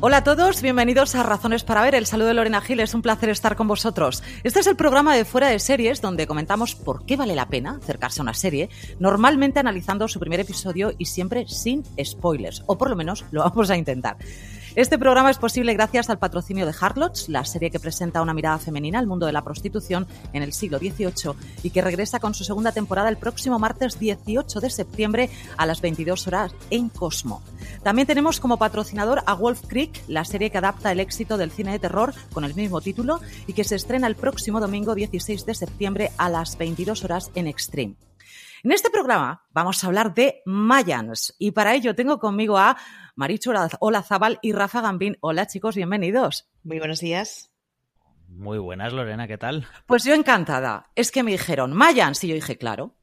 Hola a todos, bienvenidos a Razones para Ver. El saludo de Lorena Gil, es un placer estar con vosotros. Este es el programa de Fuera de Series donde comentamos por qué vale la pena acercarse a una serie, normalmente analizando su primer episodio y siempre sin spoilers, o por lo menos lo vamos a intentar. Este programa es posible gracias al patrocinio de Harlots, la serie que presenta una mirada femenina al mundo de la prostitución en el siglo XVIII y que regresa con su segunda temporada el próximo martes 18 de septiembre a las 22 horas en Cosmo. También tenemos como patrocinador a Wolf Creek, la serie que adapta el éxito del cine de terror con el mismo título y que se estrena el próximo domingo 16 de septiembre a las 22 horas en Extreme. En este programa vamos a hablar de Mayans y para ello tengo conmigo a Marichu Zabal y Rafa Gambín. Hola chicos, bienvenidos. Muy buenos días. Muy buenas, Lorena, ¿qué tal? Pues yo encantada. Es que me dijeron Mayans y yo dije, claro.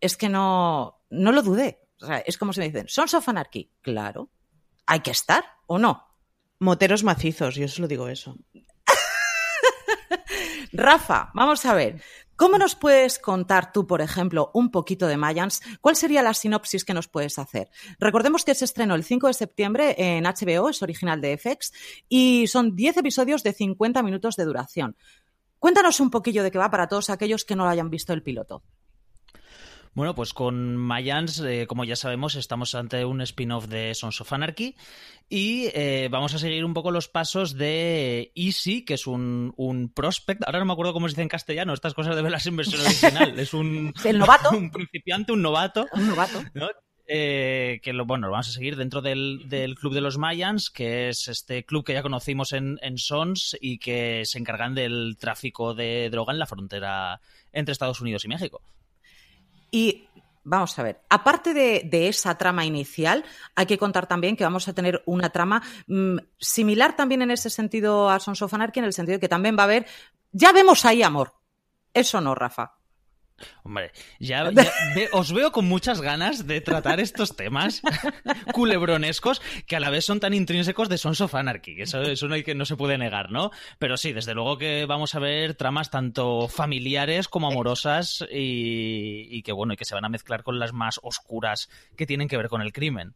Es que no, no lo dudé. O sea, es como si me dicen, Sons of Anarchy. Claro. ¿Hay que estar o no? Moteros macizos, yo solo digo eso. Rafa, vamos a ver. ¿Cómo nos puedes contar tú, por ejemplo, un poquito de Mayans? ¿Cuál sería la sinopsis que nos puedes hacer? Recordemos que se estrenó el 5 de septiembre en HBO, es original de FX, y son 10 episodios de 50 minutos de duración. Cuéntanos un poquillo de qué va para todos aquellos que no lo hayan visto el piloto. Bueno, pues con Mayans, eh, como ya sabemos, estamos ante un spin-off de Sons of Anarchy y eh, vamos a seguir un poco los pasos de Easy, que es un, un, prospect. Ahora no me acuerdo cómo se dice en castellano, estas cosas de verlas en versión original. Es un, el novato. Un principiante, un novato. Un novato. ¿no? Eh, que lo, bueno, lo vamos a seguir dentro del, del, Club de los Mayans, que es este club que ya conocimos en, en Sons y que se encargan del tráfico de droga en la frontera entre Estados Unidos y México. Y vamos a ver, aparte de, de, esa trama inicial, hay que contar también que vamos a tener una trama mmm, similar también en ese sentido a Sons of Anarchy, en el sentido de que también va a haber, ya vemos ahí amor. Eso no, Rafa. Hombre, ya, ya ve, os veo con muchas ganas de tratar estos temas culebronescos que a la vez son tan intrínsecos de Sons of Anarchy. Eso, eso no, hay que, no se puede negar, ¿no? Pero sí, desde luego que vamos a ver tramas tanto familiares como amorosas y, y que, bueno, y que se van a mezclar con las más oscuras que tienen que ver con el crimen.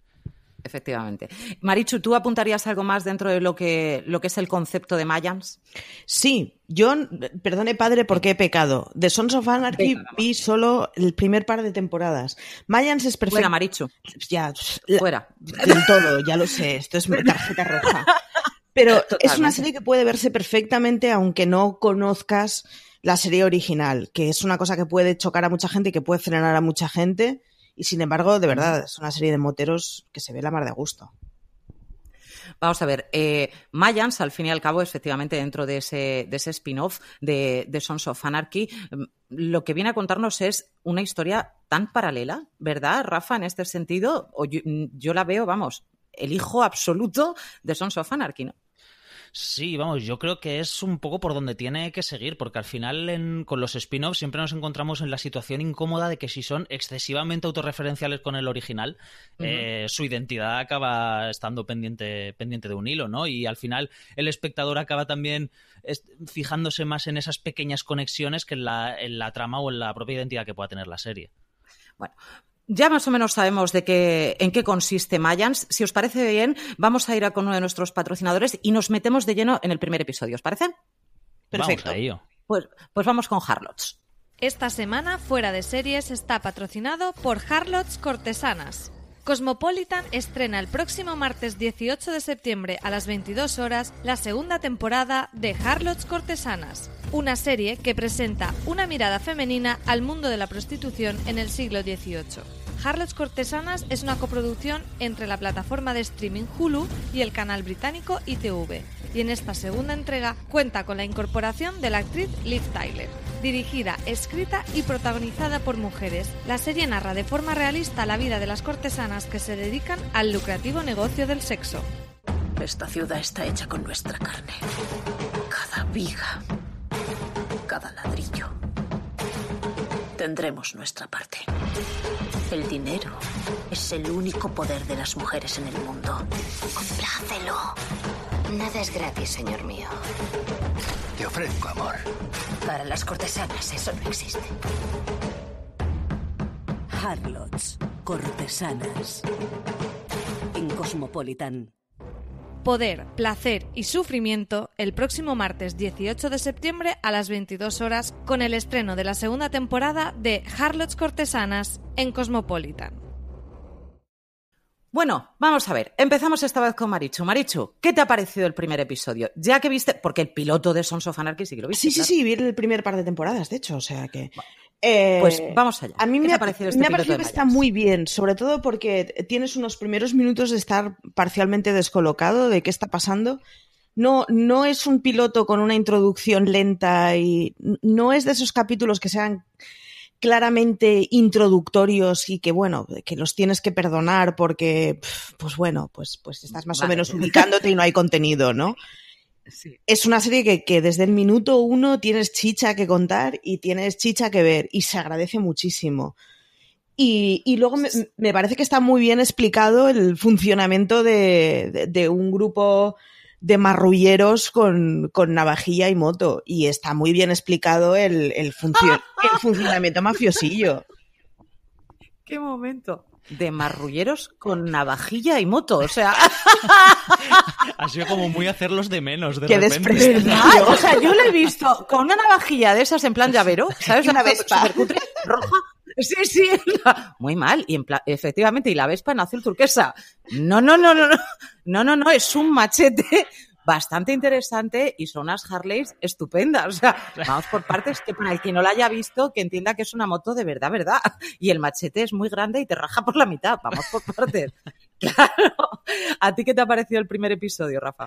Efectivamente. Marichu, ¿tú apuntarías algo más dentro de lo que, lo que es el concepto de Mayans? Sí, yo, perdone padre porque he pecado. De Sons of Anarchy Venga, vi solo el primer par de temporadas. Mayans es perfecto. Fuera, Marichu. Ya, fuera. Del todo, ya lo sé. Esto es tarjeta roja. Pero Totalmente. es una serie que puede verse perfectamente aunque no conozcas la serie original, que es una cosa que puede chocar a mucha gente y que puede frenar a mucha gente y sin embargo, de verdad, es una serie de moteros que se ve la mar de gusto. Vamos a ver, eh, Mayans, al fin y al cabo, efectivamente, dentro de ese, de ese spin-off de, de, Sons of Anarchy, lo que viene a contarnos es una historia tan paralela, ¿verdad, Rafa, en este sentido? O yo, yo la veo, vamos, el hijo absoluto de Sons of Anarchy, ¿no? Sí, vamos, yo creo que es un poco por donde tiene que seguir, porque al final en, con los spin-offs siempre nos encontramos en la situación incómoda de que si son excesivamente autorreferenciales con el original, uh -huh. eh, su identidad acaba estando pendiente, pendiente de un hilo, ¿no? Y al final el espectador acaba también fijándose más en esas pequeñas conexiones que en la, en la trama o en la propia identidad que pueda tener la serie. Bueno, Ya más o menos sabemos de qué, en qué consiste Mayans. Si os parece bien, vamos a ir a con uno de nuestros patrocinadores y nos metemos de lleno en el primer episodio. ¿Os parece? Perfecto. Vamos a ello. Pues, pues vamos con Harlots. Esta semana, Fuera de Series está patrocinado por Harlots Cortesanas. Cosmopolitan estrena el próximo martes 18 de septiembre a las 22 horas la segunda temporada de Harlots Cortesanas, una serie que presenta una mirada femenina al mundo de la prostitución en el siglo XVIII. Harlots Cortesanas es una coproducción entre la plataforma de streaming Hulu y el canal británico ITV, y en esta segunda entrega cuenta con la incorporación de la actriz Liv Tyler. Dirigida, escrita y protagonizada por mujeres, la serie narra de forma realista la vida de las cortesanas que se dedican al lucrativo negocio del sexo. Esta ciudad está hecha con nuestra carne. Cada viga, cada ladrillo. Tendremos nuestra parte. El dinero es el único poder de las mujeres en el mundo. Complácelo. Nada es gratis, señor mío. Te ofrezco amor. Para las cortesanas eso no existe. Harlots, cortesanas. En Cosmopolitan. Poder, Placer y Sufrimiento el próximo martes 18 de septiembre a las 22 horas con el estreno de la segunda temporada de Harlots Cortesanas en Cosmopolitan. Bueno, vamos a ver. Empezamos esta vez con Marichu. Marichu, ¿qué te ha parecido el primer episodio? Ya que viste, porque el piloto de Sons of Anarchy sí que lo viste. Sí, sí, sí, vi el primer par de temporadas, de hecho, o sea que. Pues eh, vamos allá. A mí me ha parecido, este me ha parecido que está muy bien, sobre todo porque tienes unos primeros minutos de estar parcialmente descolocado de qué está pasando. No, no es un piloto con una introducción lenta y no es de esos capítulos que sean claramente introductorios y que bueno, que los tienes que perdonar porque, pues bueno, pues, pues estás más o menos ubicándote y no hay contenido, ¿no? Es una serie que, desde el minuto uno tienes chicha que contar y tienes chicha que ver y se agradece muchísimo. Y, luego me, parece que está muy bien explicado el funcionamiento de un grupo de marrulleros con, con, navajilla y moto. Y está muy bien explicado el, el, el funcionamiento mafiosillo. ¡Qué momento! De marrulleros con navajilla y moto, o sea. ha sido como muy hacerlos de menos, de Qué repente. O sea, yo lo he visto con una navajilla de esas en plan llavero, ¿sabes? Una Vespa roja Sí, sí, muy mal. Y en efectivamente, y la Vespa en azul turquesa. No, no, no, no, no, no, no, no, es un machete bastante interesante y son unas Harleys estupendas. O sea, vamos por partes que para el que no la haya visto, que entienda que es una moto de verdad, verdad. Y el machete es muy grande y te raja por la mitad. Vamos por partes. Claro. ¿A ti qué te ha parecido el primer episodio, Rafa?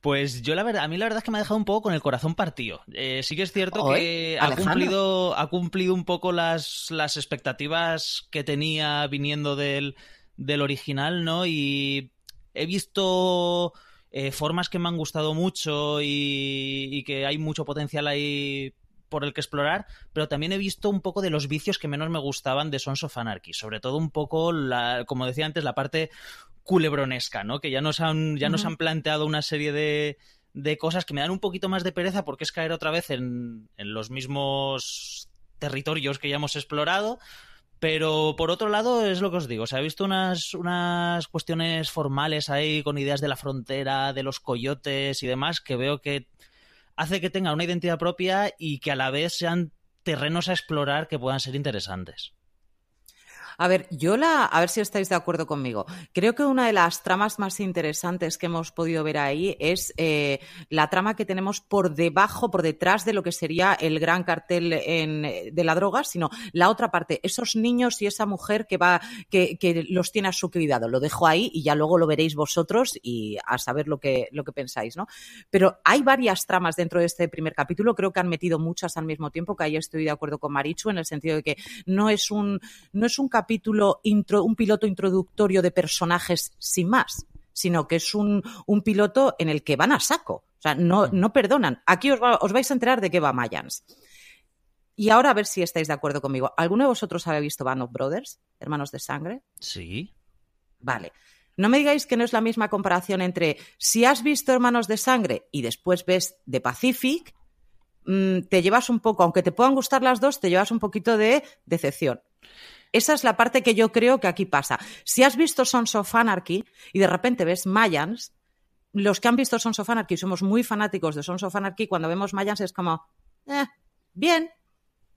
Pues yo la verdad, a mí la verdad es que me ha dejado un poco con el corazón partido. Eh, sí que es cierto que ha cumplido, ha cumplido un poco las, las expectativas que tenía viniendo del, del original, ¿no? Y he visto eh, formas que me han gustado mucho y, que hay mucho potencial ahí por el que explorar, pero también he visto un poco de los vicios que menos me gustaban de Sons of Anarchy, sobre todo un poco, la, como decía antes, la parte culebronesca, ¿no? Que ya nos han, ya nos han planteado una serie de, de cosas que me dan un poquito más de pereza porque es caer otra vez en, en los mismos territorios que ya hemos explorado, pero por otro lado, es lo que os digo, se ha visto unas, unas cuestiones formales ahí con ideas de la frontera, de los coyotes y demás, que veo que hace que tenga una identidad propia y que a la vez sean terrenos a explorar que puedan ser interesantes. A ver, yo la, a ver si estáis de acuerdo conmigo. Creo que una de las tramas más interesantes que hemos podido ver ahí es eh, la trama que tenemos por debajo, por detrás de lo que sería el gran cartel de la droga, sino la otra parte, esos niños y esa mujer que va, que, que, los tiene a su cuidado. Lo dejo ahí y ya luego lo veréis vosotros y a saber lo que, lo que pensáis, ¿no? Pero hay varias tramas dentro de este primer capítulo. Creo que han metido muchas al mismo tiempo, que ahí estoy de acuerdo con Marichu en el sentido de que no es un, no es un capítulo capítulo, un piloto introductorio de personajes sin más, sino que es un, piloto en el que van a saco. O sea, no, mm. no perdonan. Aquí os, os vais a enterar de qué va Mayans. Y ahora a ver si estáis de acuerdo conmigo. ¿Alguno de vosotros había visto Band of Brothers, Hermanos de Sangre? Sí. Vale. No me digáis que no es la misma comparación entre si has visto Hermanos de Sangre y después ves The Pacific, mm, te llevas un poco, aunque te puedan gustar las dos, te llevas un poquito de decepción. Esa es la parte que yo creo que aquí pasa. Si has visto Sons of Anarchy y de repente ves Mayans, los que han visto Sons of Anarchy somos muy fanáticos de Sons of Anarchy, cuando vemos Mayans es como, eh, bien,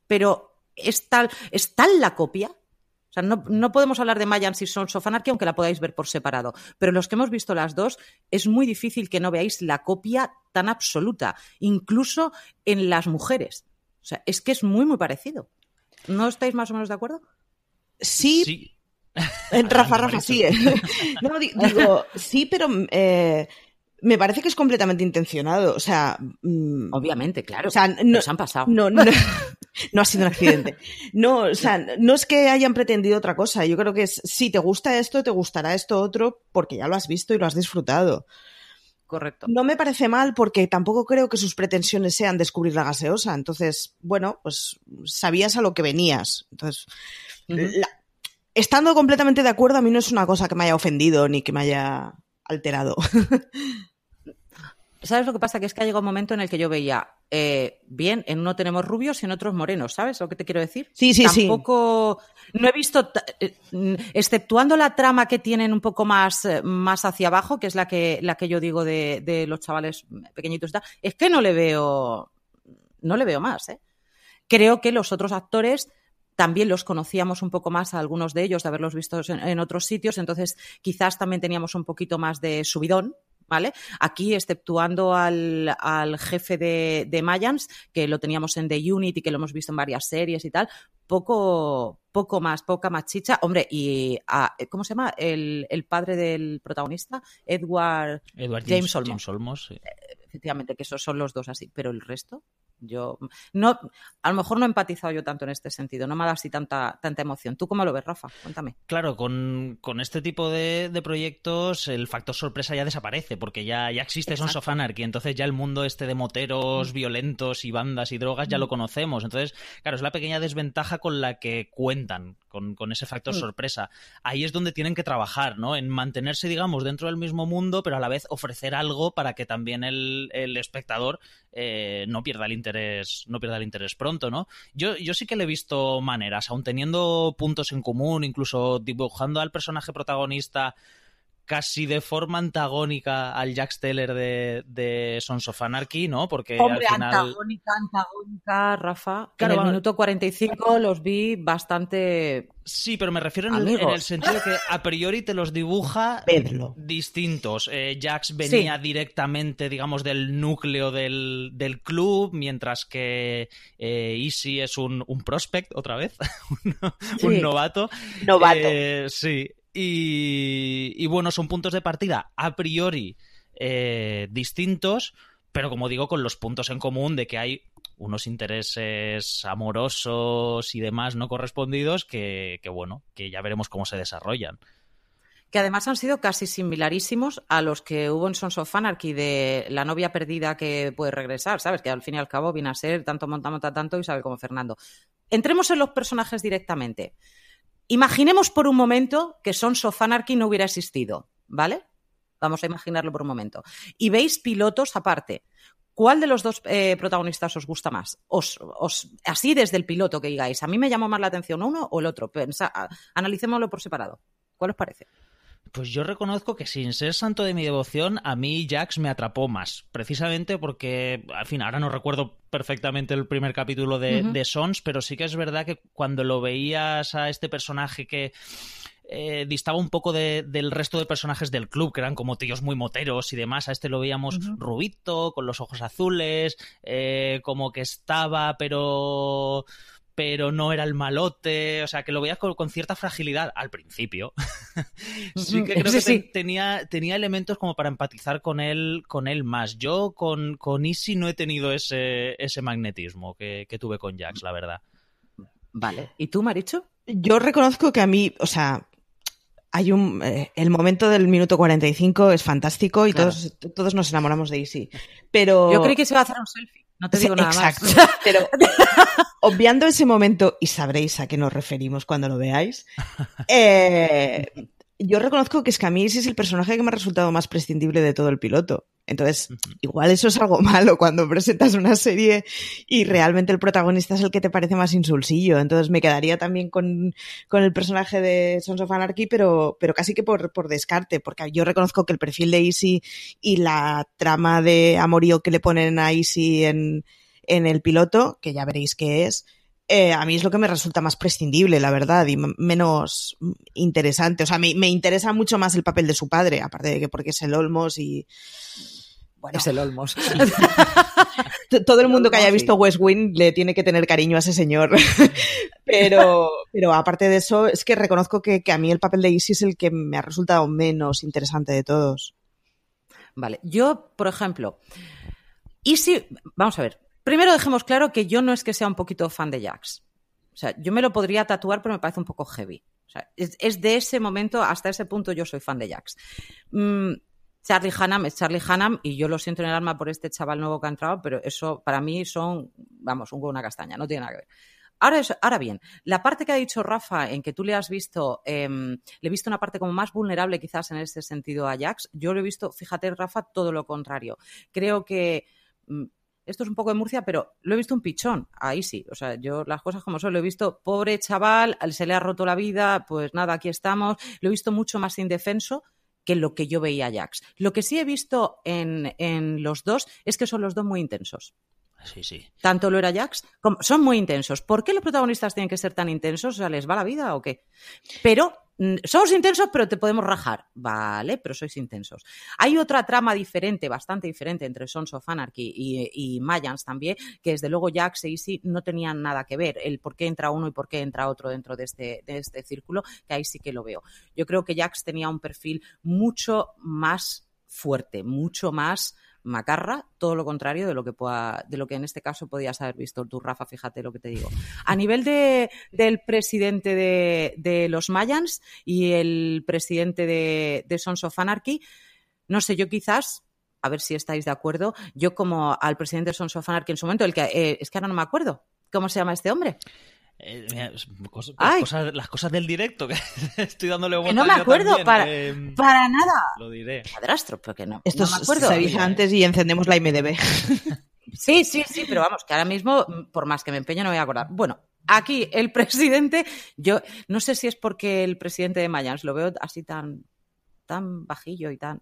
pero es tal, es tal la copia. O sea, no, no podemos hablar de Mayans y Sons of Anarchy, aunque la podáis ver por separado. Pero los que hemos visto las dos, es muy difícil que no veáis la copia tan absoluta, incluso en las mujeres. O sea, es que es muy, muy parecido. ¿No estáis más o menos de acuerdo? Sí. Sí. Rafa, Rafa, sí. eh. No, di- digo, sí, pero eh, me parece que es completamente intencionado. O sea, mm, Obviamente, claro. O sea, no- nos han pasado. no, no, no ha sido un accidente. No, o sea, no es que hayan pretendido otra cosa. Yo creo que es, si te gusta esto, te gustará esto otro, porque ya lo has visto y lo has disfrutado. Correcto. No me parece mal porque tampoco creo que sus pretensiones sean descubrir la gaseosa. Entonces, bueno, pues sabías a lo que venías. Entonces, la- estando completamente de acuerdo, a mí no es una cosa que me haya ofendido ni que me haya alterado. ¿Sabes lo que pasa? Que es que ha llegado un momento en el que yo veía, eh, bien, en uno tenemos rubios y en otros morenos, ¿sabes lo que te quiero decir? Sí, sí, sí. Tampoco, no he visto, eh, mm, exceptuando la trama que tienen un poco más, eh, más hacia abajo, que es la que, la que yo digo de, de los chavales pequeñitos y tal, es que no le veo, no le veo más, ¿eh? Creo que los otros actores también los conocíamos un poco más a algunos de ellos, de haberlos visto en, en otros sitios, entonces quizás también teníamos un poquito más de subidón, ¿vale? Aquí, exceptuando al, al jefe de, de Mayans, que lo teníamos en The Unit y que lo hemos visto en varias series y tal, poco, poco más, poca más chicha. Hombre, y a- ¿cómo se llama? El, el padre del protagonista, Edward, Edward James James, Olmos. James Olmos, sí. efectivamente, que esos son los dos así, pero el resto, yo no, a lo mejor no he empatizado yo tanto en este sentido, no me ha dado así tanta, tanta emoción. ¿Tú cómo lo ves, Rafa? Cuéntame. Claro, con, con este tipo de, de proyectos el factor sorpresa ya desaparece, porque ya, ya existe Sons of Anarchy, entonces ya el mundo este de moteros violentos y bandas y drogas ya lo conocemos. Entonces, claro, es la pequeña desventaja con la que cuentan, con, con ese factor Mm. sorpresa. Ahí es donde tienen que trabajar, ¿no? En mantenerse, digamos, dentro del mismo mundo, pero a la vez ofrecer algo para que también el, el espectador eh, no pierda el interés, no pierda el interés pronto, ¿no? Yo, yo sí que le he visto maneras, aun teniendo puntos en común, incluso dibujando al personaje protagonista casi de forma antagónica al Jack Steller de, de Sons of Anarchy, ¿no? Porque Hombre, al final... antagónica, antagónica, Rafa. Claro, en el minuto 45 los vi bastante. Sí, pero me refiero en el, Amigos. en el sentido de que a priori te los dibuja Vedlo. distintos. Eh, Jax venía directamente, digamos, del núcleo del, del club, mientras que eh, Easy es un, un prospect, otra vez, un, novato. Novato. Eh, sí. Y, bueno, son puntos de partida a priori eh, distintos, pero como digo, con los puntos en común de que hay unos intereses amorosos y demás no correspondidos que, que, bueno, que ya veremos cómo se desarrollan. que además han sido casi similarísimos a los que hubo en Sons of Anarchy de la novia perdida que puede regresar, ¿sabes? Que al fin y al cabo viene a ser tanto monta, monta, tanto Isabel como Fernando. Entremos en los personajes directamente. Imaginemos por un momento que Sons of Anarchy no hubiera existido, ¿vale? Vamos a imaginarlo por un momento. Y veis pilotos aparte. ¿Cuál de los dos eh, protagonistas os gusta más? Os, os- así desde el piloto que digáis, a mí me llamó más la atención uno o el otro. Analicémoslo por separado. ¿Cuál os parece? Pues yo reconozco que sin ser santo de mi devoción, a mí Jax me atrapó más. Precisamente porque, al fin, ahora no recuerdo perfectamente el primer capítulo de, de Sons, pero sí que es verdad que cuando lo veías a este personaje que eh, distaba un poco de- del resto de personajes del club, que eran como tíos muy moteros y demás, a este lo veíamos rubito, con los ojos azules, eh, como que estaba, pero pero no era el malote, o sea, que lo veías con, con cierta fragilidad al principio. sí que creo Sí, que sí. te- tenía, tenía elementos como para empatizar con él, con él más. Yo con, con Easy no he tenido ese, ese magnetismo que, que tuve con Jax, la verdad. Vale. ¿Y tú, Maricho? Yo reconozco que a mí, o sea, hay un. eh, el momento del minuto 45 es fantástico y Claro. todos, todos nos enamoramos de Easy. Pero. Yo creí que se iba a hacer un selfie. No te Sí, digo nada exacto. más. Pero obviando ese momento, y sabréis a qué nos referimos cuando lo veáis, eh, yo reconozco que es que a mí ese es el personaje que me ha resultado más prescindible de todo el piloto. Entonces, igual eso es algo malo cuando presentas una serie y realmente el protagonista es el que te parece más insulsillo. Entonces me quedaría también con, con el personaje de Sons of Anarchy, pero, pero casi que por, por descarte, porque yo reconozco que el perfil de Easy y la trama de amorío que le ponen a Easy en, en el piloto, que ya veréis qué es, eh, a mí es lo que me resulta más prescindible, la verdad, y menos interesante. O sea, me, me, interesa mucho más el papel de su padre, aparte de que porque es el Olmos y... Bueno, es el Olmos. Todo el mundo que haya visto West Wing le tiene que tener cariño a ese señor. pero, pero aparte de eso, es que reconozco que, que a mí el papel de Easy es el que me ha resultado menos interesante de todos. Vale, yo, por ejemplo, Easy, vamos a ver, Primero dejemos claro que yo no es que sea un poquito fan de Jax. O sea, yo me lo podría tatuar, pero me parece un poco heavy. O sea, es, de ese momento hasta ese punto yo soy fan de Jax. Mm, Charlie Hannam es Charlie Hannam y yo lo siento en el alma por este chaval nuevo que ha entrado, pero eso para mí son, vamos, un huevo una castaña, no tiene nada que ver. Ahora, ahora bien, la parte que ha dicho Rafa, en que tú le has visto, em, le he visto una parte como más vulnerable quizás en ese sentido a Jax, yo lo he visto, fíjate Rafa, todo lo contrario. Creo que mm, esto es un poco de Murcia, pero lo he visto un pichón, ahí sí. O sea, yo las cosas como son, lo he visto, pobre chaval, se le ha roto la vida, pues nada, aquí estamos. Lo he visto mucho más indefenso que lo que yo veía a Jax. Lo que sí he visto en, en los dos es que son los dos muy intensos. Sí, sí. Tanto lo era Jax como son muy intensos. ¿Por qué los protagonistas tienen que ser tan intensos? O sea, ¿les va la vida o qué? Pero somos intensos, pero te podemos rajar. Vale, pero sois intensos. Hay otra trama diferente, bastante diferente entre Sons of Anarchy y, Mayans también, que desde luego Jax e Easy no tenían nada que ver. El por qué entra uno y por qué entra otro dentro de este, de este círculo, que ahí sí que lo veo. Yo creo que Jax tenía un perfil mucho más fuerte, mucho más macarra, todo lo contrario de lo que pueda, de lo que en este caso podías haber visto tú, Rafa, fíjate lo que te digo. A nivel de, del presidente de, de los Mayans y el presidente de, de Sons of Anarchy, no sé, yo quizás a ver si estáis de acuerdo. Yo como al presidente de Sons of Anarchy en su momento, el que eh, es que ahora no me acuerdo. ¿Cómo se llama este hombre? Eh, las, cosas, del directo, que estoy dándole vuelta. no me acuerdo para, em, para nada. Lo diré. Padrastro, porque no. Esto no me acuerdo. se avisa antes y encendemos la IMDB. sí, sí, sí, pero vamos, que ahora mismo, por más que me empeño, no me voy a acordar. Bueno, aquí el presidente, yo no sé si es porque el presidente de Mayans lo veo así tan tan bajillo y tan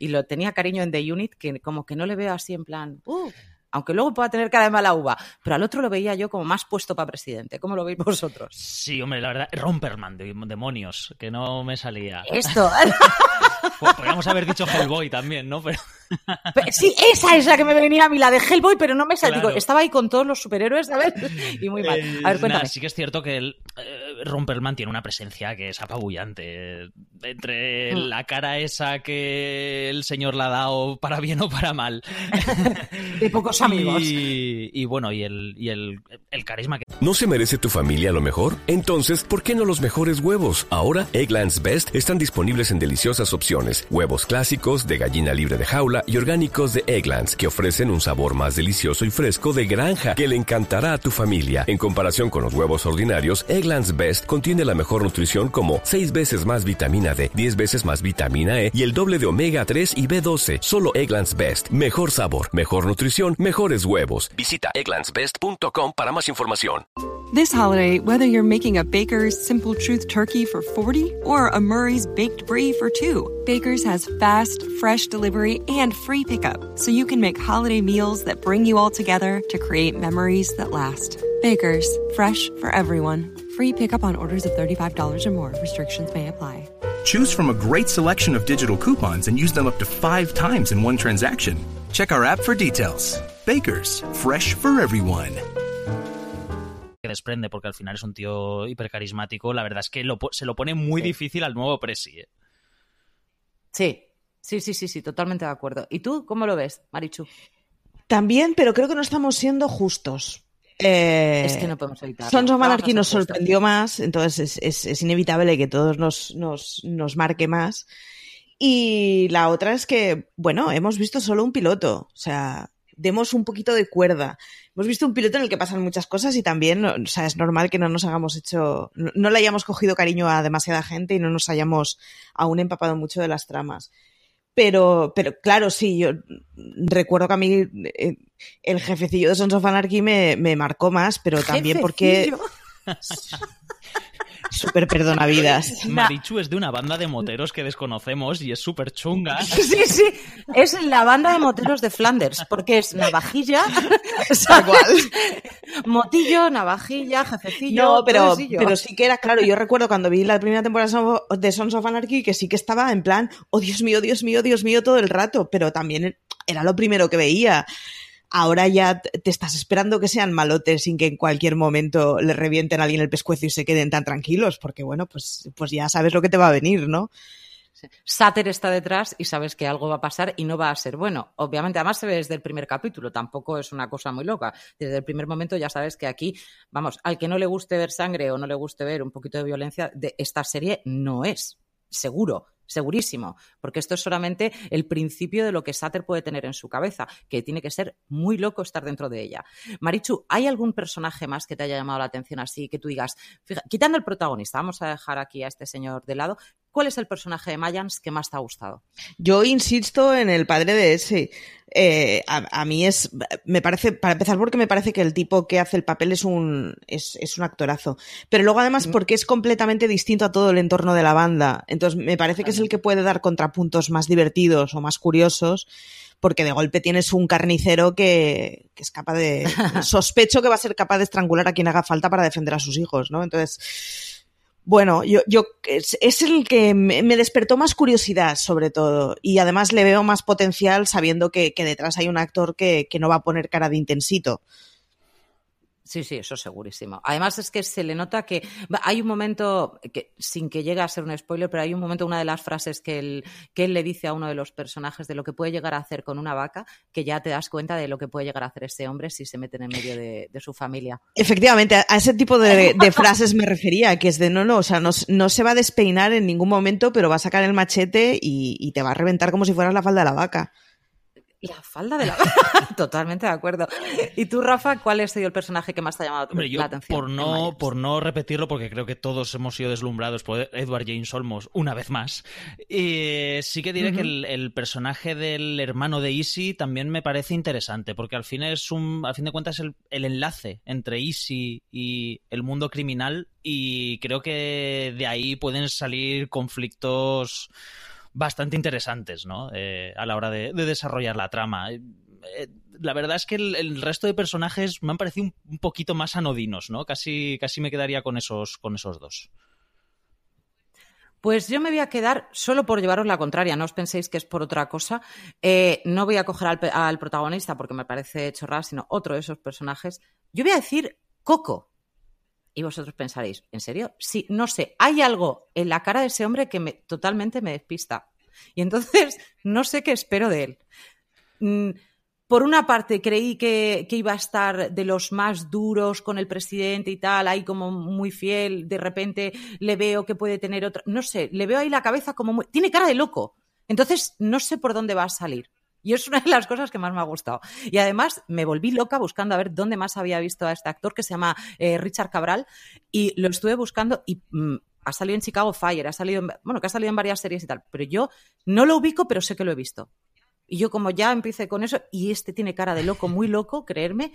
y lo tenía cariño en The Unit que como que no le veo así en plan uh, aunque luego pueda tener cara de mala uva, pero al otro lo veía yo como más puesto para presidente. ¿Cómo lo veis vosotros? Sí, hombre, la verdad, Romperman, de demonios, que no me salía. Esto. Podríamos haber dicho Hellboy también, ¿no? Pero... Sí, esa es la que me venía a mí, la de Hellboy, pero no me salía. Estaba ahí con todos los superhéroes, ¿sabes? Y muy mal. A ver, eh, cuéntame. sí que es cierto que el eh, Romperman tiene una presencia que es apabullante. Entre mm. la cara esa que el señor la ha dado para bien o para mal. De pocos amigos. Y, bueno, y, el, y el, el carisma que... ¿No se merece tu familia lo mejor? Entonces, ¿por qué no los mejores huevos? Ahora, Egglands Best están disponibles en deliciosas opciones. Huevos clásicos, de gallina libre de jaula y orgánicos de Egglands, que ofrecen un sabor más delicioso y fresco de granja que le encantará a tu familia. En comparación con los huevos ordinarios, Egglands Contiene la mejor nutrición como 6 veces más vitamina D, 10 veces más vitamina E y el doble de omega 3 y B12. Solo Egglands Best. Mejor sabor, mejor nutrición, mejores huevos. Visita egglandsbest.com para más información. This holiday, whether you're making a Baker's Simple Truth turkey for 40 or a Murray's Baked Brie for 2, Baker's has fast, fresh delivery and free pickup, so you can make holiday meals that bring you all together to create memories that last. Baker's, fresh for everyone. Free pickup on orders of $35 or more. Restrictions may apply. Choose from a great selection of digital coupons and use them up to five times in one transaction. Check our app for details. Baker's, fresh for everyone. que desprende, porque al final es un tío hipercarismático. La verdad es que lo, se lo pone muy sí. difícil al nuevo Presi. ¿eh? Sí, sí, sí, sí, sí, totalmente de acuerdo. ¿Y tú cómo lo ves, Marichu? También, pero creo que no estamos siendo justos. Eh, es que no podemos evitarlo. Sons of Anarchy nos sorprendió más, entonces es, es, es inevitable que todos nos, nos, nos, marque más. Y la otra es que, bueno, hemos visto solo un piloto, o sea, demos un poquito de cuerda. Hemos visto un piloto en el que pasan muchas cosas y también, o sea, es normal que no nos hagamos hecho, no, no le hayamos cogido cariño a demasiada gente y no nos hayamos aún empapado mucho de las tramas. Pero, pero claro, sí, yo recuerdo que a mí eh, el jefecillo de Sons of Anarchy me, me marcó más, pero también porque... Súper perdonavidas. Marichu es de una banda de moteros que desconocemos y es súper chunga. Sí, sí, es la banda de moteros de Flanders, porque es navajilla, motillo, navajilla, jefecillo. No, pero, pero sí que era claro. Yo recuerdo cuando vi la primera temporada de Sons of Anarchy que sí que estaba en plan, oh Dios mío, Dios mío, Dios mío, todo el rato, pero también era lo primero que veía ahora ya te estás esperando que sean malotes sin que en cualquier momento le revienten a alguien el pescuezo y se queden tan tranquilos, porque bueno, pues, pues ya sabes lo que te va a venir, ¿no? Sater está detrás y sabes que algo va a pasar y no va a ser bueno. Obviamente, además se ve desde el primer capítulo, tampoco es una cosa muy loca. Desde el primer momento ya sabes que aquí, vamos, al que no le guste ver sangre o no le guste ver un poquito de violencia, de esta serie no es, seguro segurísimo, porque esto es solamente el principio de lo que Sater puede tener en su cabeza, que tiene que ser muy loco estar dentro de ella. Marichu, ¿hay algún personaje más que te haya llamado la atención así, que tú digas, quitando el protagonista, vamos a dejar aquí a este señor de lado, ¿Cuál es el personaje de Mayans que más te ha gustado? Yo insisto en el padre de ese. Eh, a, mí es, me parece, para empezar porque me parece que el tipo que hace el papel es un, es, un actorazo. Pero luego además mm. porque es completamente distinto a todo el entorno de la banda. Entonces me parece que es el que puede dar contrapuntos más divertidos o más curiosos porque de golpe tienes un carnicero que, que, es capaz de. sospecho que va a ser capaz de estrangular a quien haga falta para defender a sus hijos, ¿no? Entonces, bueno, yo, yo es, el que me, despertó más curiosidad, sobre todo, y además le veo más potencial sabiendo que, que detrás hay un actor que, que, no va a poner cara de intensito. Sí, sí, eso segurísimo. Además es que se le nota que hay un momento, que, sin que llegue a ser un spoiler, pero hay un momento, una de las frases que él, que él le dice a uno de los personajes de lo que puede llegar a hacer con una vaca, que ya te das cuenta de lo que puede llegar a hacer ese hombre si se mete en medio de, su familia. Efectivamente, a ese tipo de, frases me refería, que es de no, no, o sea, no, no, se va a despeinar en ningún momento, pero va a sacar el machete y, y te va a reventar como si fueras la falda de la vaca. La falda de la. Totalmente de acuerdo. ¿Y tú, Rafa, cuál es el personaje que más te ha llamado la atención? Por no, por no repetirlo, porque creo que todos hemos sido deslumbrados por Edward James Olmos una vez más. Eh, sí que diré que el, personaje del hermano de Easy también me parece interesante, porque al fin es un. Al fin de cuentas, es el, el enlace entre Easy y el mundo criminal. Y creo que de ahí pueden salir conflictos bastante interesantes, ¿no? Eh, a la hora de, desarrollar la trama. Eh, eh, la verdad es que el, resto de personajes me han parecido un, poquito más anodinos, ¿no? Casi, casi me quedaría con esos, con esos dos. Pues yo me voy a quedar solo por llevaros la contraria, no os penséis que es por otra cosa. no voy a coger al, protagonista porque me parece chorrada, sino otro de esos personajes. Yo voy a decir Coco. Y vosotros pensaréis, ¿en serio? Sí, no sé, hay algo en la cara de ese hombre que me, totalmente me despista. Y entonces no sé qué espero de él. Mm, por una parte, creí que, iba a estar de los más duros con el presidente y tal, ahí como muy fiel. De repente le veo que puede tener otra. No sé, le veo ahí la cabeza como muy. Tiene cara de loco. Entonces no sé por dónde va a salir. Y es una de las cosas que más me ha gustado. Y además me volví loca buscando a ver dónde más había visto a este actor que se llama eh, Richard Cabral y lo estuve buscando y mm, ha salido en Chicago Fire, ha salido, bueno, que ha salido en varias series y tal, pero yo no lo ubico, pero sé que lo he visto. Y yo como ya empecé con eso, y este tiene cara de loco, muy loco, creerme,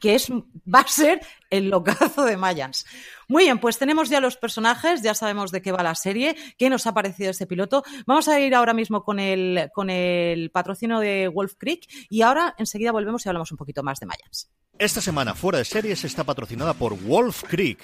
que es, va a ser el locazo de Mayans. Muy bien, pues tenemos ya los personajes, ya sabemos de qué va la serie, qué nos ha parecido este piloto. Vamos a ir ahora mismo con el, con el patrocinio de Wolf Creek y ahora enseguida volvemos y hablamos un poquito más de Mayans. Esta semana fuera de series está patrocinada por Wolf Creek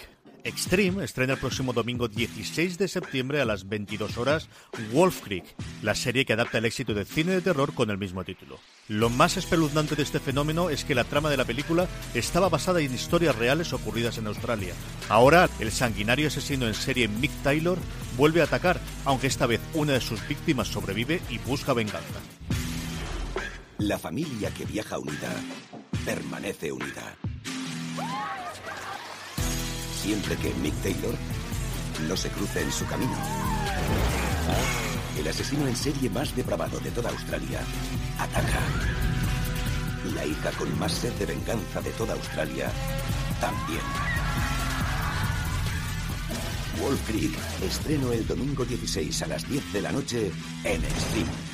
Extreme estrena el próximo domingo 16 de septiembre a las 22 horas Wolf Creek, la serie que adapta el éxito del cine de terror con el mismo título. Lo más espeluznante de este fenómeno es que la trama de la película estaba basada en historias reales ocurridas en Australia. Ahora, el sanguinario asesino en serie Mick Taylor vuelve a atacar, aunque esta vez una de sus víctimas sobrevive y busca venganza. La familia que viaja unida permanece unida siempre que Mick Taylor no se cruce en su camino. El asesino en serie más depravado de toda Australia ataca. La hija con más sed de venganza de toda Australia también. Wolf Creek, estreno el domingo 16 a las 10 de la noche en Stream.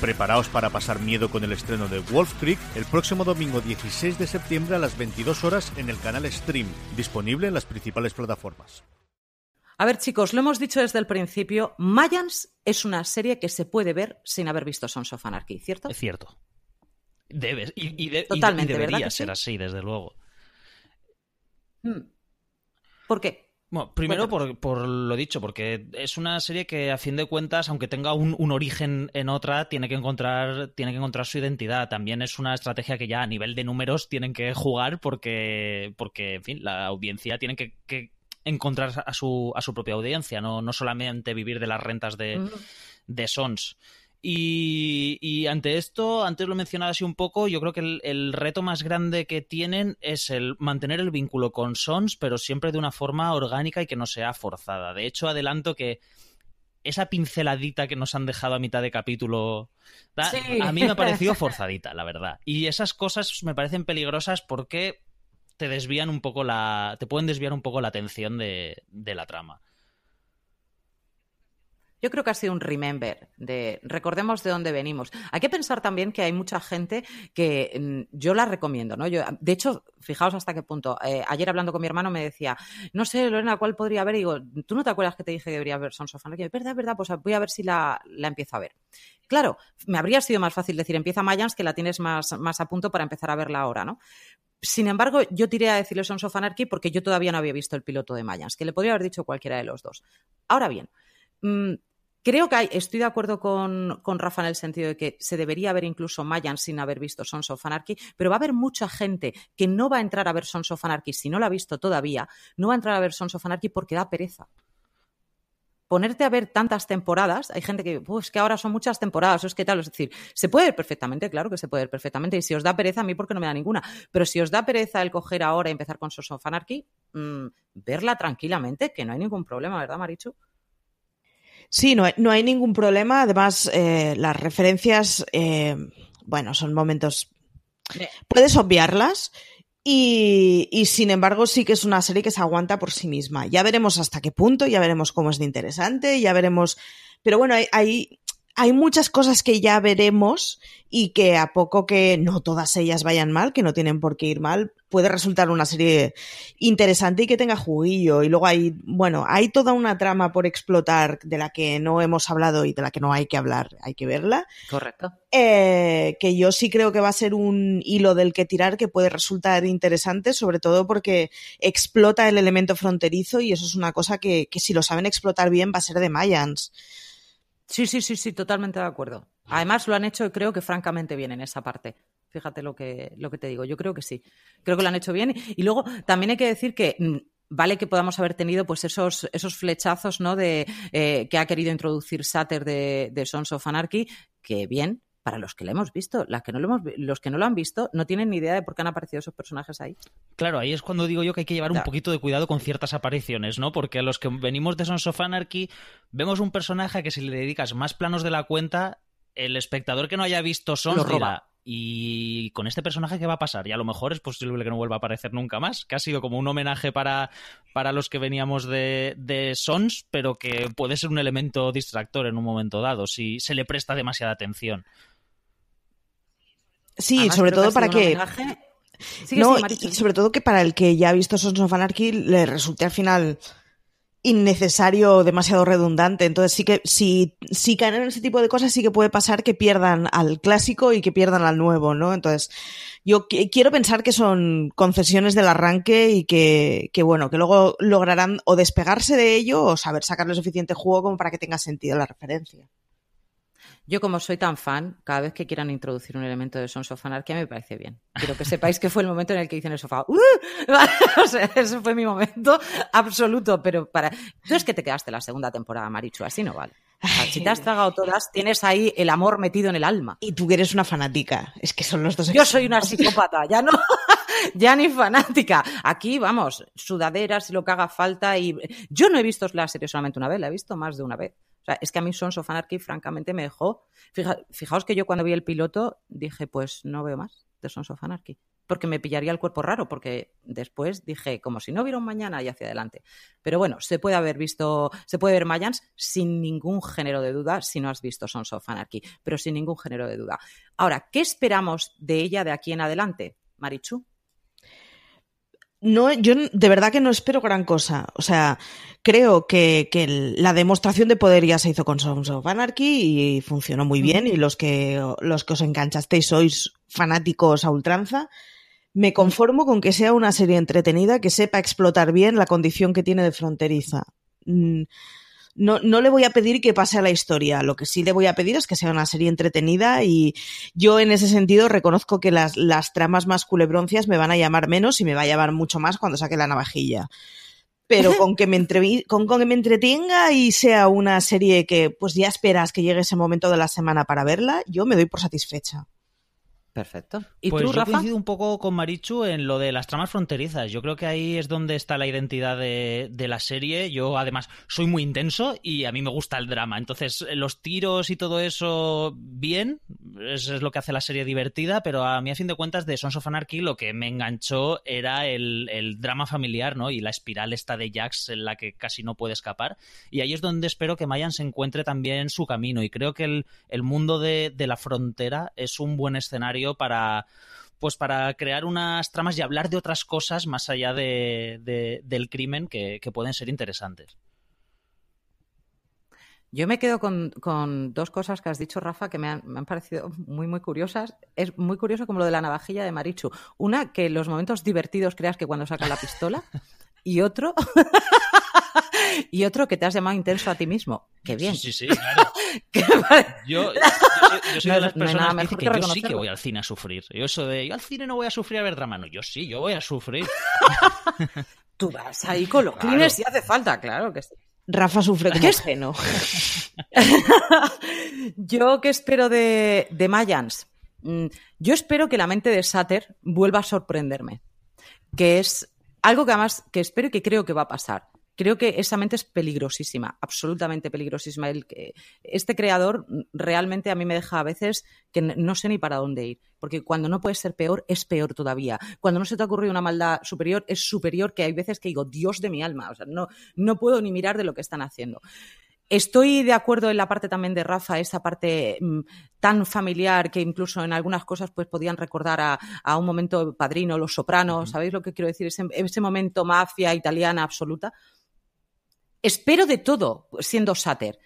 Preparaos para pasar miedo con el estreno de Wolf Creek el próximo domingo 16 de septiembre a las 22 horas en el canal Stream, disponible en las principales plataformas. A ver, chicos, lo hemos dicho desde el principio. Mayans es una serie que se puede ver sin haber visto Sons of Anarchy, ¿cierto? Es cierto. Debes. Y, Totalmente, debería ser así, desde luego. Hmm. ¿Por qué? Bueno, primero por, lo dicho, porque es una serie que a fin de cuentas, aunque tenga un, origen en otra, tiene que encontrar, tiene que encontrar su identidad. También es una estrategia que ya a nivel de números tienen que jugar porque, porque en fin, la audiencia tiene que, encontrar a su, a su propia audiencia, no, no solamente vivir de las rentas de, de Sons. Y, ante esto, antes lo mencionaba así un poco, yo creo que el, reto más grande que tienen es el mantener el vínculo con Sons, pero siempre de una forma orgánica y que no sea forzada. De hecho, adelanto que esa pinceladita que nos han dejado a mitad de capítulo, a mí me ha parecido forzadita, la verdad. Y esas cosas me parecen peligrosas porque te desvían un poco la. te pueden desviar un poco la atención de la trama. Yo creo que ha sido un remember de recordemos de dónde venimos. Hay que pensar también que hay mucha gente que mm, yo la recomiendo, ¿no? De hecho, fijaos hasta qué punto. Eh, ayer hablando con mi hermano me decía, no sé, Lorena, ¿cuál podría haber? Y digo, ¿tú no te acuerdas que te dije que debería haber Sons of Anarchy? verdad, verdad, pues voy a ver si la, la empiezo a ver. Claro, me habría sido más fácil decir empieza Mayans que la tienes más, más a punto para empezar a verla ahora, ¿no? Sin embargo, yo tiré a decirle Sons of Anarchy porque yo todavía no había visto el piloto de Mayans, que le podría haber dicho cualquiera de los dos. Ahora bien, mm, Creo que estoy de acuerdo con, Rafa en el sentido de que se debería ver incluso Mayan sin haber visto Sons of Anarchy, pero va a haber mucha gente que no va a entrar a ver Sons of Anarchy si no la ha visto todavía, no va a entrar a ver Sons of Anarchy porque da pereza. Ponerte a ver tantas temporadas, hay gente que, pues que ahora son muchas temporadas, es que tal, es decir, se puede ver perfectamente, claro que se puede ver perfectamente, y si os da pereza, a mí porque no me da ninguna, pero si os da pereza el coger ahora y empezar con Sons of Anarchy, mm, verla tranquilamente, que no hay ningún problema, ¿verdad, Marichu? Sí, no hay, no hay ningún problema. Además, eh, las referencias, eh, bueno, son momentos. Puedes obviarlas y, y, sin embargo sí que es una serie que se aguanta por sí misma. Ya veremos hasta qué punto, ya veremos cómo es de interesante, ya veremos. Pero bueno, hay, hay, hay muchas cosas que ya veremos y que a poco que no todas ellas vayan mal, que no tienen por qué ir mal, puede resultar una serie interesante y que tenga juguillo. Y luego hay, bueno, hay toda una trama por explotar de la que no hemos hablado y de la que no hay que hablar, hay que verla. Correcto. Eh, que yo sí creo que va a ser un hilo del que tirar que puede resultar interesante, sobre todo porque explota el elemento fronterizo y eso es una cosa que, que si lo saben explotar bien va a ser de Mayans. Sí, sí, sí, sí, totalmente de acuerdo. Además lo han hecho, creo que francamente bien en esa parte. Fíjate lo que, lo que te digo. Yo creo que sí. Creo que lo han hecho bien. Y luego también hay que decir que mm, vale que podamos haber tenido pues esos, esos flechazos ¿no? de eh, que ha querido introducir Sater de, de, Sons of Anarchy, que bien, para los que lo hemos visto. Las que no lo hemos, los que no lo han visto no tienen ni idea de por qué han aparecido esos personajes ahí. Claro, ahí es cuando digo yo que hay que llevar un poquito de cuidado con ciertas apariciones, ¿no? Porque a los que venimos de Sons of Anarchy vemos un personaje que si le dedicas más planos de la cuenta, el espectador que no haya visto Sons dirá, y con este personaje, ¿qué va a pasar? Y a lo mejor es posible que no vuelva a aparecer nunca más, que ha sido como un homenaje para, para los que veníamos de, de Sons, pero que puede ser un elemento distractor en un momento dado, si se le presta demasiada atención. Sí, sobre todo para que... no, y sobre todo que para el que ya ha visto Sons of Anarchy le resulte al final innecesario, demasiado redundante. Entonces sí que si, si caen en ese tipo de cosas sí que puede pasar que pierdan al clásico y que pierdan al nuevo, ¿no? Entonces yo quiero pensar que son concesiones del arranque y que, que, bueno, que luego lograrán o despegarse de ello o saber sacarle suficiente juego como para que tenga sentido la referencia. Yo, como soy tan fan, cada vez que quieran introducir un elemento de Sons of Anarchy me parece bien. Quiero que sepáis que fue el momento en el que hice en el sofá. ¡Uh! o sea, ese fue mi momento absoluto. Pero para. Tú es que te quedaste la segunda temporada, Marichu, así no vale. si te has tragado todas, tienes ahí el amor metido en el alma. Y tú que eres una fanática. Es que son los dos. Yo soy una psicópata, ya no. ya ni fanática. Aquí, vamos, sudaderas y lo que haga falta. Y yo no he visto la serie solamente una vez, la he visto más de una vez. O sea, es que a mí Sons of Anarchy, francamente, me dejó. fijaos que yo cuando vi el piloto dije, pues no veo más de Sons of Anarchy. porque me pillaría el cuerpo raro, porque después dije, como si no hubiera un mañana y hacia adelante. Pero bueno, se puede haber visto, se puede ver Mayans sin ningún género de duda si no has visto Sons of Anarchy, pero sin ningún género de duda. Ahora, ¿qué esperamos de ella de aquí en adelante, Marichu? No, yo de verdad que no espero gran cosa. O sea, creo que, que, la demostración de poder ya se hizo con Sons of Anarchy y funcionó muy bien. Y los que, los que os enganchasteis sois fanáticos a ultranza. Me conformo con que sea una serie entretenida que sepa explotar bien la condición que tiene de fronteriza. No, no le voy a pedir que pase a la historia. Lo que sí le voy a pedir es que sea una serie entretenida y yo en ese sentido reconozco que las, las tramas más culebroncias me van a llamar menos y me va a llamar mucho más cuando saque la navajilla. Pero con que, me con, con que me entretenga y sea una serie que pues ya esperas que llegue ese momento de la semana para verla, yo me doy por satisfecha. Perfecto. ¿Y pues tú, yo Rafa? coincido un poco con Marichu en lo de las tramas fronterizas. Yo creo que ahí es donde está la identidad de, de, la serie. Yo, además, soy muy intenso y a mí me gusta el drama. Entonces, los tiros y todo eso, bien. Eso es lo que hace la serie divertida. Pero a mí, a fin de cuentas, de Sons of Anarchy, lo que me enganchó era el, el drama familiar, ¿no? Y la espiral esta de Jax en la que casi no puede escapar. Y ahí es donde espero que Mayan se encuentre también su camino. Y creo que el, el mundo de, de la frontera es un buen escenario para pues para crear unas tramas y hablar de otras cosas más allá de, de, del crimen que, que, pueden ser interesantes. Yo me quedo con, con, dos cosas que has dicho, Rafa, que me han, me han, parecido muy, muy curiosas. Es muy curioso como lo de la navajilla de Marichu. Una, que los momentos divertidos creas que cuando saca la pistola. Y otro, y otro que te has llamado intenso a ti mismo. Qué bien. Sí, sí, sí claro. yo, yo, yo, soy, soy, de las personas no que, que, que yo sí que voy al cine a sufrir. Yo eso de, yo al cine no voy a sufrir a ver drama. No, yo sí, yo voy a sufrir. Tú vas ahí con los claro. clines si hace falta, claro que sí. Rafa sufre como es no? yo qué espero de, de Mayans. Yo espero que la mente de Sater vuelva a sorprenderme. Que es algo que además que espero y que creo que va a pasar. Creo que esa mente es peligrosísima, absolutamente peligrosísima. El, este creador realmente a mí me deja a veces que no sé ni para dónde ir, porque cuando no puede ser peor, es peor todavía. Cuando no se te ha ocurrido una maldad superior, es superior que hay veces que digo, Dios de mi alma, o sea, no, no puedo ni mirar de lo que están haciendo. Estoy de acuerdo en la parte también de Rafa, esa parte mmm, tan familiar que incluso en algunas cosas pues podían recordar a, a un momento padrino, Los Sopranos, uh -huh. ¿sabéis lo que quiero decir? Ese, ese, momento mafia italiana absoluta. Espero de todo siendo Sater.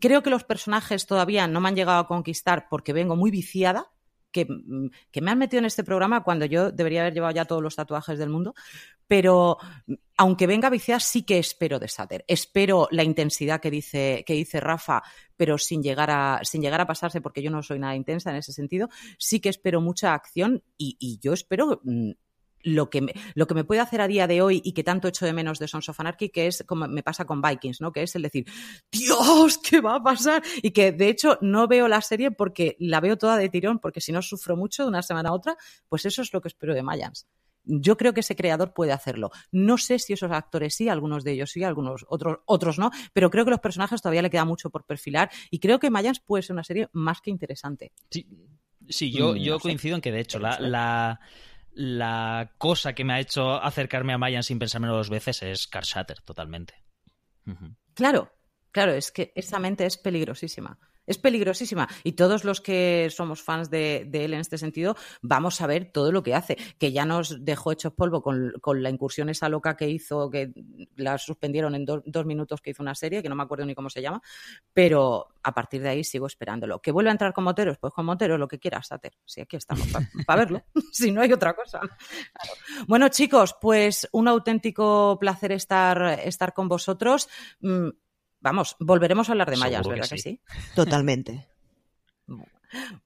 Creo que los personajes todavía no me han llegado a conquistar porque vengo muy viciada, que, que, me han metido en este programa cuando yo debería haber llevado ya todos los tatuajes del mundo, pero aunque venga viciada, sí que espero de Sater. Espero la intensidad que dice, que dice Rafa, pero sin llegar, a, sin llegar a pasarse, porque yo no soy nada intensa en ese sentido. Sí que espero mucha acción y yo espero lo que, me, lo que me puede hacer a día de hoy y que tanto echo de menos de Sons of Anarchy, que es como me pasa con Vikings, ¿no? Que es el decir, Dios, ¿qué va a pasar? Y que de hecho no veo la serie porque la veo toda de tirón, porque si no sufro mucho de una semana a otra, pues eso es lo que espero de Mayans. Yo creo que ese creador puede hacerlo. No sé si esos actores sí, algunos de ellos sí, algunos otros, otros no, pero creo que los personajes todavía le queda mucho por perfilar y creo que Mayans puede ser una serie más que interesante. Sí, sí yo, mm, yo no coincido sé. en que de hecho la, la la cosa que me ha hecho acercarme a Mayan sin pensármelo dos veces es Car Shatter, totalmente. Uh -huh. Claro, claro, es que esa mente es peligrosísima. Es peligrosísima. Y todos los que somos fans de, de, él en este sentido, vamos a ver todo lo que hace. Que ya nos dejó hechos polvo con, con la incursión esa loca que hizo, que la suspendieron en do, dos minutos que hizo una serie, que no me acuerdo ni cómo se llama, pero a partir de ahí sigo esperándolo. ¿Que vuelva a entrar con Moteros? Pues con Moteros, lo que quieras, Sater. Si aquí estamos para pa verlo, si no hay otra cosa. Claro. Bueno, chicos, pues un auténtico placer estar, estar con vosotros. Mm, Vamos, volveremos a hablar de mayas, ¿verdad que sí? que sí? Totalmente.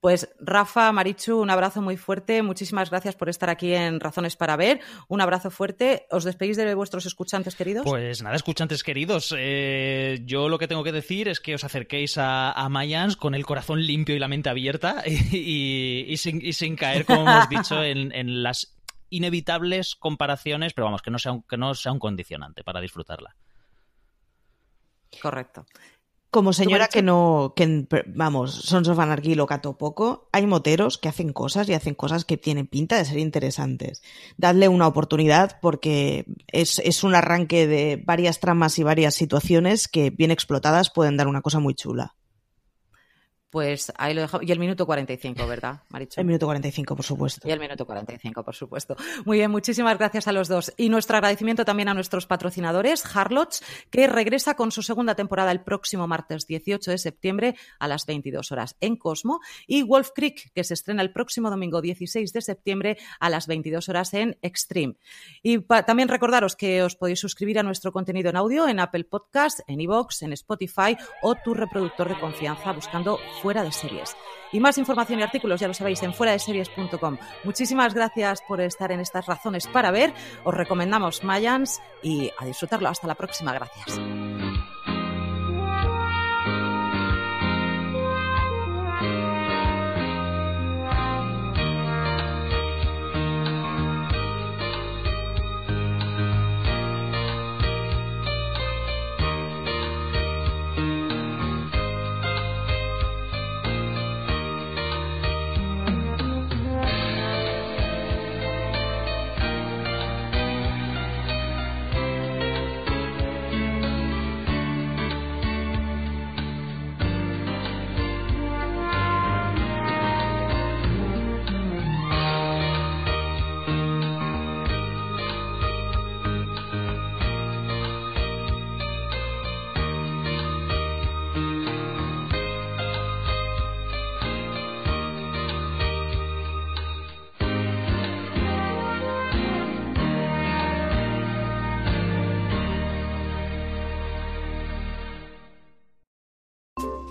Pues Rafa, Marichu, un abrazo muy fuerte. Muchísimas gracias por estar aquí en Razones para Ver. Un abrazo fuerte. ¿Os despedís de vuestros escuchantes queridos? Pues nada, escuchantes queridos. Eh, yo lo que tengo que decir es que os acerquéis a, a Mayans con el corazón limpio y la mente abierta y, y, y, sin, y sin, caer, como hemos dicho, en, en, las inevitables comparaciones, pero vamos, que no sea un, que no sea un condicionante para disfrutarla. Correcto. Como señora que no, que vamos, Sons of Anarchy lo cato poco, hay moteros que hacen cosas y hacen cosas que tienen pinta de ser interesantes. Dadle una oportunidad porque es, es un arranque de varias tramas y varias situaciones que bien explotadas pueden dar una cosa muy chula. Pues ahí lo dejamos. Y el minuto 45, ¿verdad, Maricho? El minuto 45, por supuesto. Y el minuto 45, por supuesto. Muy bien, muchísimas gracias a los dos. Y nuestro agradecimiento también a nuestros patrocinadores, Harlots, que regresa con su segunda temporada el próximo martes 18 de septiembre a las 22 horas en Cosmo, y Wolf Creek, que se estrena el próximo domingo 16 de septiembre a las 22 horas en Extreme. Y también recordaros que os podéis suscribir a nuestro contenido en audio en Apple Podcast, en iVoox, en Spotify o tu reproductor de confianza buscando Fuera de Series. Y más información y artículos, ya lo sabéis, en fuera de series.com. Muchísimas gracias por estar en estas razones para ver. Os recomendamos Mayans y a disfrutarlo. Hasta la próxima. Gracias.